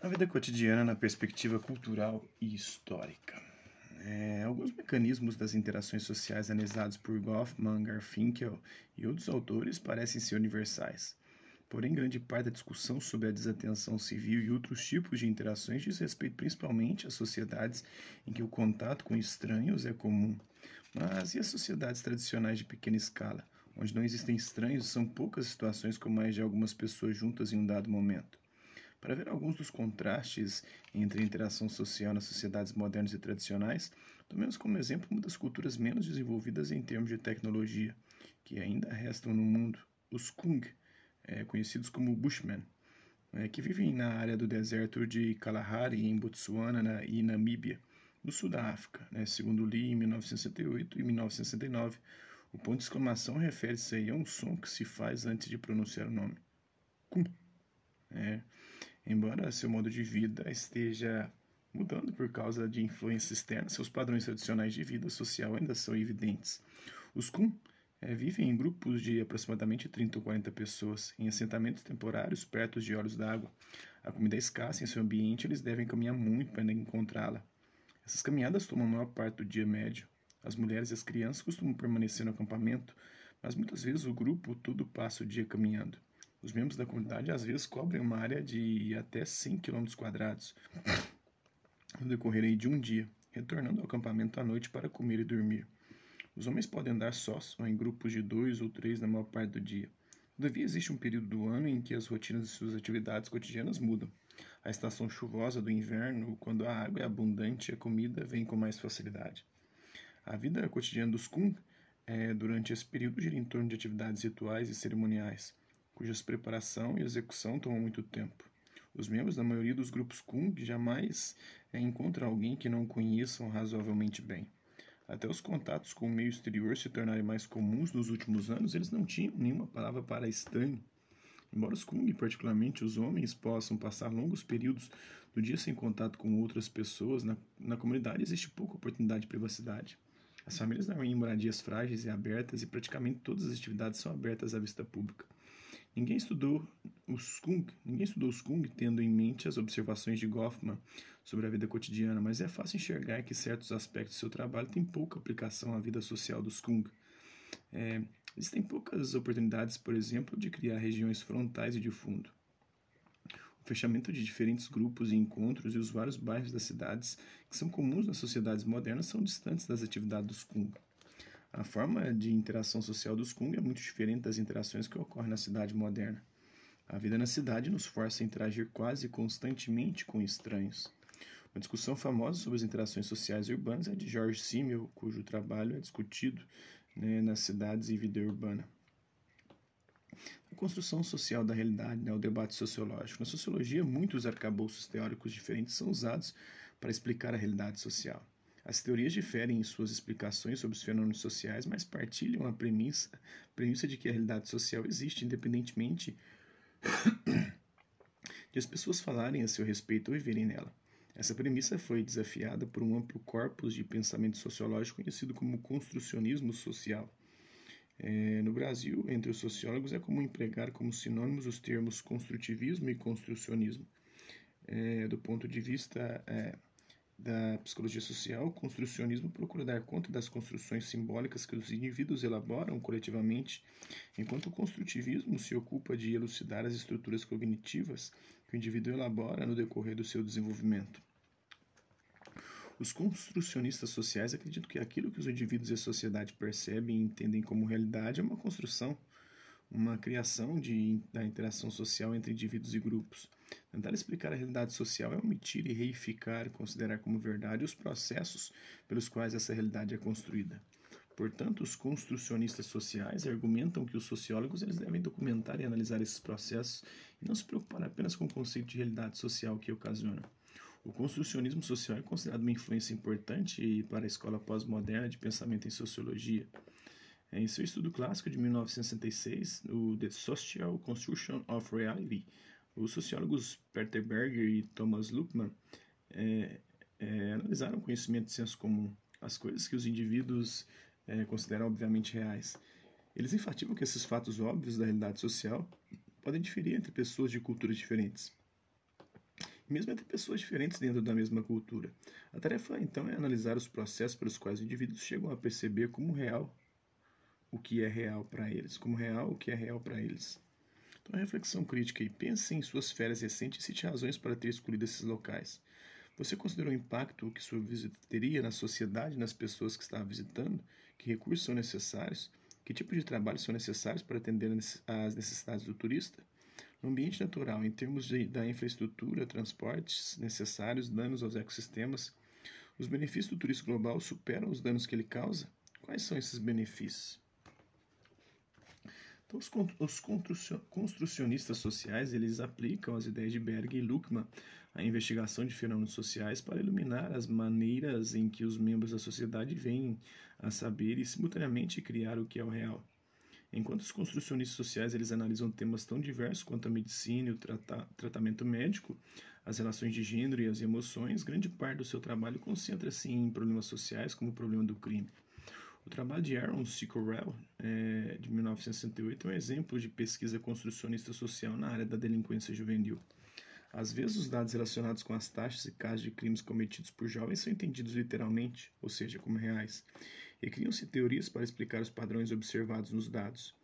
A vida cotidiana na perspectiva cultural e histórica. É, alguns mecanismos das interações sociais analisados por Goffman, Garfinkel e outros autores parecem ser universais. Porém, grande parte da discussão sobre a desatenção civil e outros tipos de interações diz respeito principalmente a sociedades em que o contato com estranhos é comum. Mas e as sociedades tradicionais de pequena escala, onde não existem estranhos, são poucas situações com mais de algumas pessoas juntas em um dado momento? Para ver alguns dos contrastes entre a interação social nas sociedades modernas e tradicionais, tomemos como exemplo uma das culturas menos desenvolvidas em termos de tecnologia, que ainda restam no mundo, os Kung, é, conhecidos como Bushmen, é, que vivem na área do deserto de Kalahari, em Botsuana na, e Namíbia, no sul da África. Né, segundo li em 1968 e 1969, o ponto de exclamação refere-se a um som que se faz antes de pronunciar o nome. Kum. É, embora seu modo de vida esteja mudando por causa de influências externas, seus padrões tradicionais de vida social ainda são evidentes. Os Kum é, vivem em grupos de aproximadamente 30 ou 40 pessoas, em assentamentos temporários perto de olhos d'água. A comida é escassa em seu ambiente eles devem caminhar muito para encontrá-la. Essas caminhadas tomam a maior parte do dia médio. As mulheres e as crianças costumam permanecer no acampamento, mas muitas vezes o grupo todo passa o dia caminhando. Os membros da comunidade às vezes cobrem uma área de até 100 km quadrados no decorrer de um dia, retornando ao acampamento à noite para comer e dormir. Os homens podem andar sós ou em grupos de dois ou três na maior parte do dia. Todavia, existe um período do ano em que as rotinas de suas atividades cotidianas mudam. A estação chuvosa do inverno, quando a água é abundante e a comida vem com mais facilidade. A vida cotidiana dos Kung é, durante esse período gira em torno de atividades rituais e cerimoniais, cujas preparação e execução tomam muito tempo. Os membros da maioria dos grupos Kung jamais é, encontram alguém que não conheçam razoavelmente bem. Até os contatos com o meio exterior se tornarem mais comuns nos últimos anos, eles não tinham nenhuma palavra para estranho. Embora os Kung, particularmente os homens, possam passar longos períodos do dia sem contato com outras pessoas, na, na comunidade existe pouca oportunidade de privacidade. As famílias dormem em moradias frágeis e abertas e praticamente todas as atividades são abertas à vista pública. Ninguém estudou os Kung, ninguém estudou os Kung tendo em mente as observações de Goffman sobre a vida cotidiana, mas é fácil enxergar que certos aspectos do seu trabalho têm pouca aplicação à vida social dos Kung. É, existem poucas oportunidades, por exemplo, de criar regiões frontais e de fundo. O fechamento de diferentes grupos e encontros e os vários bairros das cidades que são comuns nas sociedades modernas são distantes das atividades dos Kung. A forma de interação social dos Kung é muito diferente das interações que ocorrem na cidade moderna. A vida na cidade nos força a interagir quase constantemente com estranhos. Uma discussão famosa sobre as interações sociais urbanas é de George Simmel, cujo trabalho é discutido né, nas cidades e vida urbana. A construção social da realidade né, o debate sociológico. Na sociologia, muitos arcabouços teóricos diferentes são usados para explicar a realidade social. As teorias diferem em suas explicações sobre os fenômenos sociais, mas partilham a premissa, premissa de que a realidade social existe independentemente de as pessoas falarem a seu respeito ou viverem nela. Essa premissa foi desafiada por um amplo corpus de pensamento sociológico conhecido como construcionismo social. É, no Brasil, entre os sociólogos, é comum empregar como sinônimos os termos construtivismo e construcionismo. É, do ponto de vista é, da psicologia social, o construcionismo procura dar conta das construções simbólicas que os indivíduos elaboram coletivamente, enquanto o construtivismo se ocupa de elucidar as estruturas cognitivas que o indivíduo elabora no decorrer do seu desenvolvimento. Os construcionistas sociais acreditam que aquilo que os indivíduos e a sociedade percebem e entendem como realidade é uma construção, uma criação de, da interação social entre indivíduos e grupos. Tentar explicar a realidade social é omitir e reificar, considerar como verdade os processos pelos quais essa realidade é construída. Portanto, os construcionistas sociais argumentam que os sociólogos eles devem documentar e analisar esses processos e não se preocupar apenas com o conceito de realidade social que ocasiona. O construcionismo social é considerado uma influência importante para a escola pós-moderna de pensamento em sociologia. Em seu estudo clássico de 1966, o The Social Construction of Reality, os sociólogos Peter Berger e Thomas Luckmann é, é, analisaram o conhecimento de senso comum, as coisas que os indivíduos é, consideram obviamente reais. Eles enfatizam que esses fatos óbvios da realidade social podem diferir entre pessoas de culturas diferentes. mesmo entre pessoas diferentes dentro da mesma cultura. A tarefa, então, é analisar os processos pelos quais os indivíduos chegam a perceber como real o que é real para eles, como real o que é real para eles. Então, reflexão crítica e pense em suas férias recentes e cite razões para ter escolhido esses locais. Você considerou o impacto que sua visita teria na sociedade, nas pessoas que estava visitando? Que recursos são necessários? Que tipo de trabalho são necessários para atender às necessidades do turista? No ambiente natural, em termos de, da infraestrutura, transportes necessários, danos aos ecossistemas, os benefícios do turismo global superam os danos que ele causa? Quais são esses benefícios? Então, os construcionistas sociais eles aplicam as ideias de Berg e Luckmann à investigação de fenômenos sociais para iluminar as maneiras em que os membros da sociedade vêm a saber e simultaneamente criar o que é o real. Enquanto os construcionistas sociais eles analisam temas tão diversos quanto a medicina e o trata tratamento médico, as relações de gênero e as emoções, grande parte do seu trabalho concentra-se em problemas sociais, como o problema do crime. O trabalho de Aaron Sickorell, é, de 1968, é um exemplo de pesquisa construcionista social na área da delinquência juvenil. Às vezes, os dados relacionados com as taxas e casos de crimes cometidos por jovens são entendidos literalmente, ou seja, como reais, e criam-se teorias para explicar os padrões observados nos dados.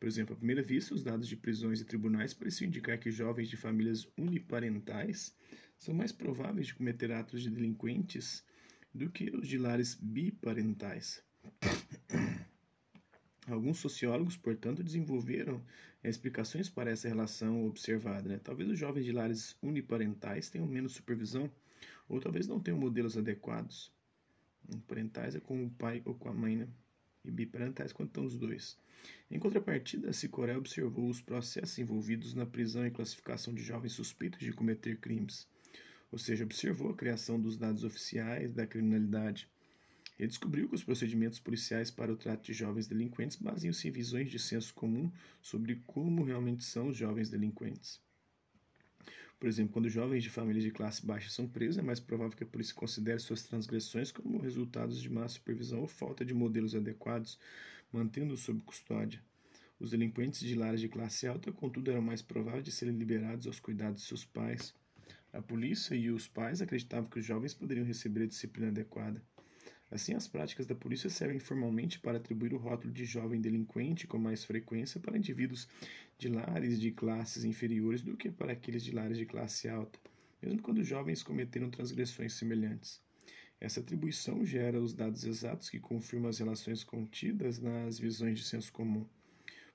Por exemplo, à primeira vista, os dados de prisões e tribunais pareciam indicar que jovens de famílias uniparentais são mais prováveis de cometer atos de delinquentes do que os de lares biparentais. Alguns sociólogos, portanto, desenvolveram explicações para essa relação observada. Né? Talvez os jovens de lares uniparentais tenham menos supervisão, ou talvez não tenham modelos adequados. Parentais é com o pai ou com a mãe, né? E biparentais quando estão os dois. Em contrapartida, Sicoré observou os processos envolvidos na prisão e classificação de jovens suspeitos de cometer crimes. Ou seja, observou a criação dos dados oficiais da criminalidade. Ele descobriu que os procedimentos policiais para o trato de jovens delinquentes baseiam-se em visões de senso comum sobre como realmente são os jovens delinquentes. Por exemplo, quando jovens de famílias de classe baixa são presos, é mais provável que a polícia considere suas transgressões como resultados de má supervisão ou falta de modelos adequados, mantendo-os sob custódia. Os delinquentes de lares de classe alta, contudo, eram mais prováveis de serem liberados aos cuidados de seus pais. A polícia e os pais acreditavam que os jovens poderiam receber a disciplina adequada. Assim, as práticas da polícia servem formalmente para atribuir o rótulo de jovem delinquente com mais frequência para indivíduos de lares de classes inferiores do que para aqueles de lares de classe alta, mesmo quando jovens cometeram transgressões semelhantes. Essa atribuição gera os dados exatos que confirmam as relações contidas nas visões de senso comum.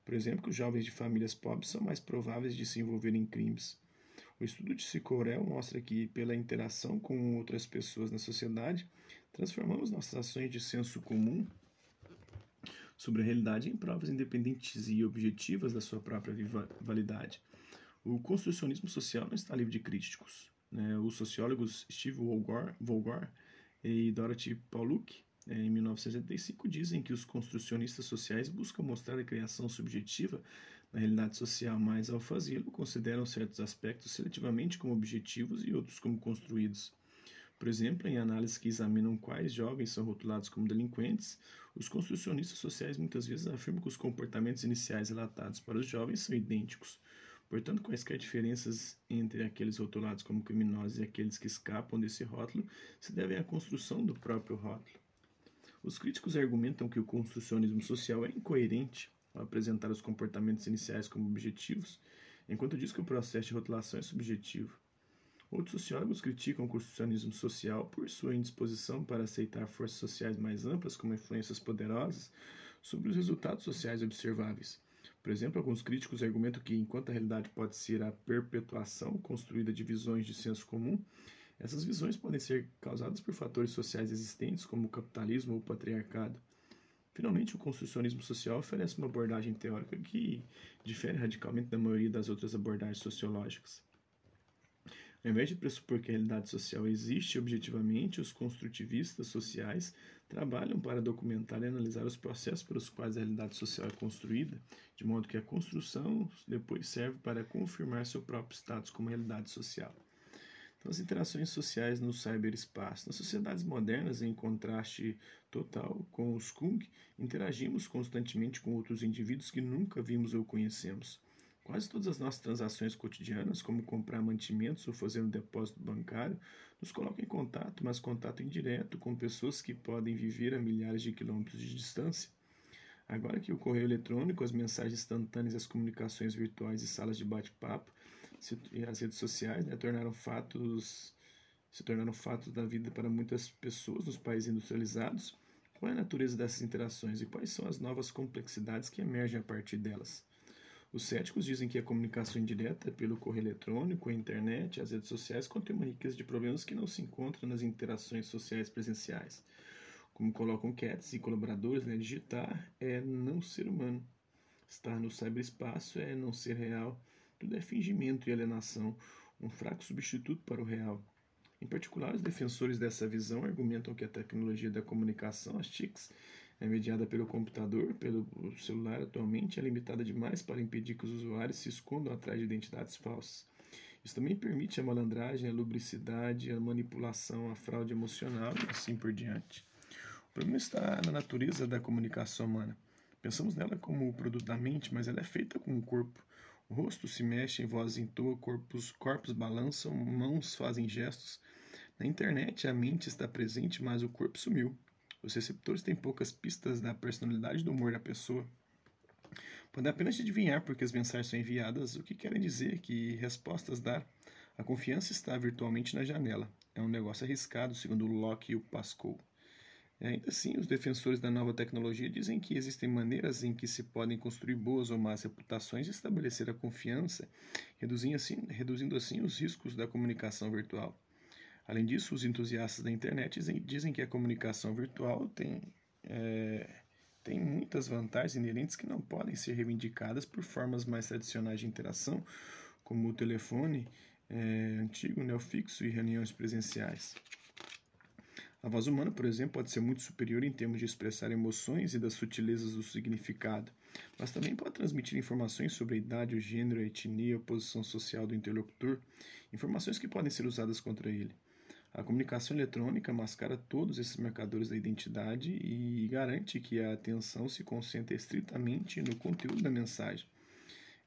Por exemplo, que os jovens de famílias pobres são mais prováveis de se envolverem em crimes. O estudo de Sicorel mostra que, pela interação com outras pessoas na sociedade, transformamos nossas ações de senso comum sobre a realidade em provas independentes e objetivas da sua própria validade. O construcionismo social não está livre de críticos. Né? Os sociólogos Steve Volgor e Dorothy Pauluk, eh, em 1975, dizem que os construcionistas sociais buscam mostrar a criação subjetiva na realidade social, mas ao fazê-lo consideram certos aspectos seletivamente como objetivos e outros como construídos. Por exemplo, em análises que examinam quais jovens são rotulados como delinquentes, os construcionistas sociais muitas vezes afirmam que os comportamentos iniciais relatados para os jovens são idênticos. Portanto, quaisquer diferenças entre aqueles rotulados como criminosos e aqueles que escapam desse rótulo se devem à construção do próprio rótulo. Os críticos argumentam que o construcionismo social é incoerente ao apresentar os comportamentos iniciais como objetivos, enquanto diz que o processo de rotulação é subjetivo. Outros sociólogos criticam o construcionismo social por sua indisposição para aceitar forças sociais mais amplas como influências poderosas sobre os resultados sociais observáveis. Por exemplo, alguns críticos argumentam que, enquanto a realidade pode ser a perpetuação construída de visões de senso comum, essas visões podem ser causadas por fatores sociais existentes, como o capitalismo ou o patriarcado. Finalmente, o construcionismo social oferece uma abordagem teórica que difere radicalmente da maioria das outras abordagens sociológicas. Ao invés de pressupor que a realidade social existe objetivamente, os construtivistas sociais trabalham para documentar e analisar os processos pelos quais a realidade social é construída, de modo que a construção depois serve para confirmar seu próprio status como realidade social. Então, as interações sociais no cyberespaço. Nas sociedades modernas, em contraste total com os Kung, interagimos constantemente com outros indivíduos que nunca vimos ou conhecemos. Quase todas as nossas transações cotidianas, como comprar mantimentos ou fazer um depósito bancário, nos colocam em contato, mas contato indireto com pessoas que podem viver a milhares de quilômetros de distância. Agora que o correio eletrônico, as mensagens instantâneas, as comunicações virtuais e salas de bate-papo e as redes sociais né, tornaram fatos se tornaram fatos da vida para muitas pessoas nos países industrializados, qual é a natureza dessas interações e quais são as novas complexidades que emergem a partir delas? Os céticos dizem que a comunicação indireta pelo correio eletrônico, a internet, as redes sociais contém uma riqueza de problemas que não se encontram nas interações sociais presenciais. Como colocam Cats e colaboradores, né, digitar é não ser humano. Estar no cyberespaço é não ser real. Tudo é fingimento e alienação, um fraco substituto para o real. Em particular, os defensores dessa visão argumentam que a tecnologia da comunicação, as TICs, é mediada pelo computador, pelo celular atualmente, é limitada demais para impedir que os usuários se escondam atrás de identidades falsas. Isso também permite a malandragem, a lubricidade, a manipulação, a fraude emocional e assim por diante. O problema está na natureza da comunicação humana. Pensamos nela como produto da mente, mas ela é feita com o corpo. Rosto se mexe, voz entoa, corpos, corpos balançam, mãos fazem gestos. Na internet, a mente está presente, mas o corpo sumiu. Os receptores têm poucas pistas da personalidade do humor da pessoa. Podem apenas adivinhar porque as mensagens são enviadas, o que querem dizer, que respostas dar. A confiança está virtualmente na janela. É um negócio arriscado, segundo Locke e o Pascal. Ainda assim, os defensores da nova tecnologia dizem que existem maneiras em que se podem construir boas ou más reputações e estabelecer a confiança, reduzindo assim, reduzindo assim os riscos da comunicação virtual. Além disso, os entusiastas da internet dizem que a comunicação virtual tem, é, tem muitas vantagens inerentes que não podem ser reivindicadas por formas mais tradicionais de interação, como o telefone é, antigo, neofixo e reuniões presenciais. A voz humana, por exemplo, pode ser muito superior em termos de expressar emoções e das sutilezas do significado, mas também pode transmitir informações sobre a idade, o gênero, a etnia, a posição social do interlocutor, informações que podem ser usadas contra ele. A comunicação eletrônica mascara todos esses marcadores da identidade e garante que a atenção se concentre estritamente no conteúdo da mensagem.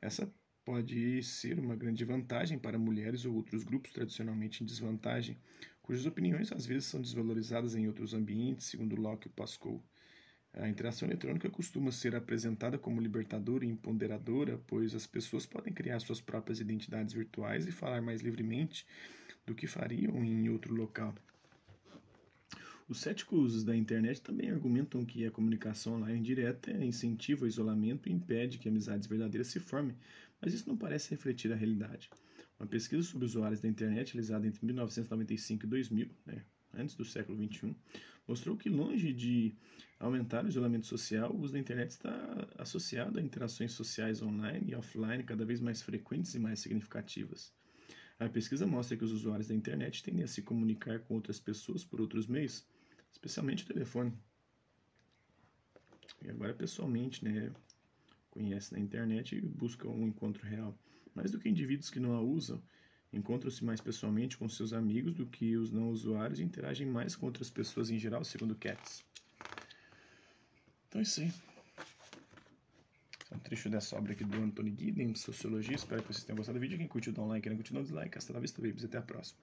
Essa pode ser uma grande vantagem para mulheres ou outros grupos tradicionalmente em desvantagem, cujas opiniões às vezes são desvalorizadas em outros ambientes, segundo Locke e Pascal. A interação eletrônica costuma ser apresentada como libertadora e empoderadora, pois as pessoas podem criar suas próprias identidades virtuais e falar mais livremente do que fariam em outro local. Os céticos da internet também argumentam que a comunicação online direta incentiva o isolamento e impede que amizades verdadeiras se formem, mas isso não parece refletir a realidade. Uma pesquisa sobre usuários da internet realizada entre 1995 e 2000, né, antes do século XXI, mostrou que, longe de aumentar o isolamento social, o uso da internet está associado a interações sociais online e offline cada vez mais frequentes e mais significativas. A pesquisa mostra que os usuários da internet tendem a se comunicar com outras pessoas por outros meios, especialmente o telefone. E agora pessoalmente, né? Conhece na internet e busca um encontro real mais do que indivíduos que não a usam, encontram-se mais pessoalmente com seus amigos do que os não usuários e interagem mais com outras pessoas em geral, segundo Katz. Então é isso aí. É um trecho dessa obra aqui do Anthony Giddens, Sociologia. Espero que vocês tenham gostado do vídeo. Quem curtiu, dá um like. Quem não curtiu, dá um dislike. Hasta la vista, babies. Até a próxima.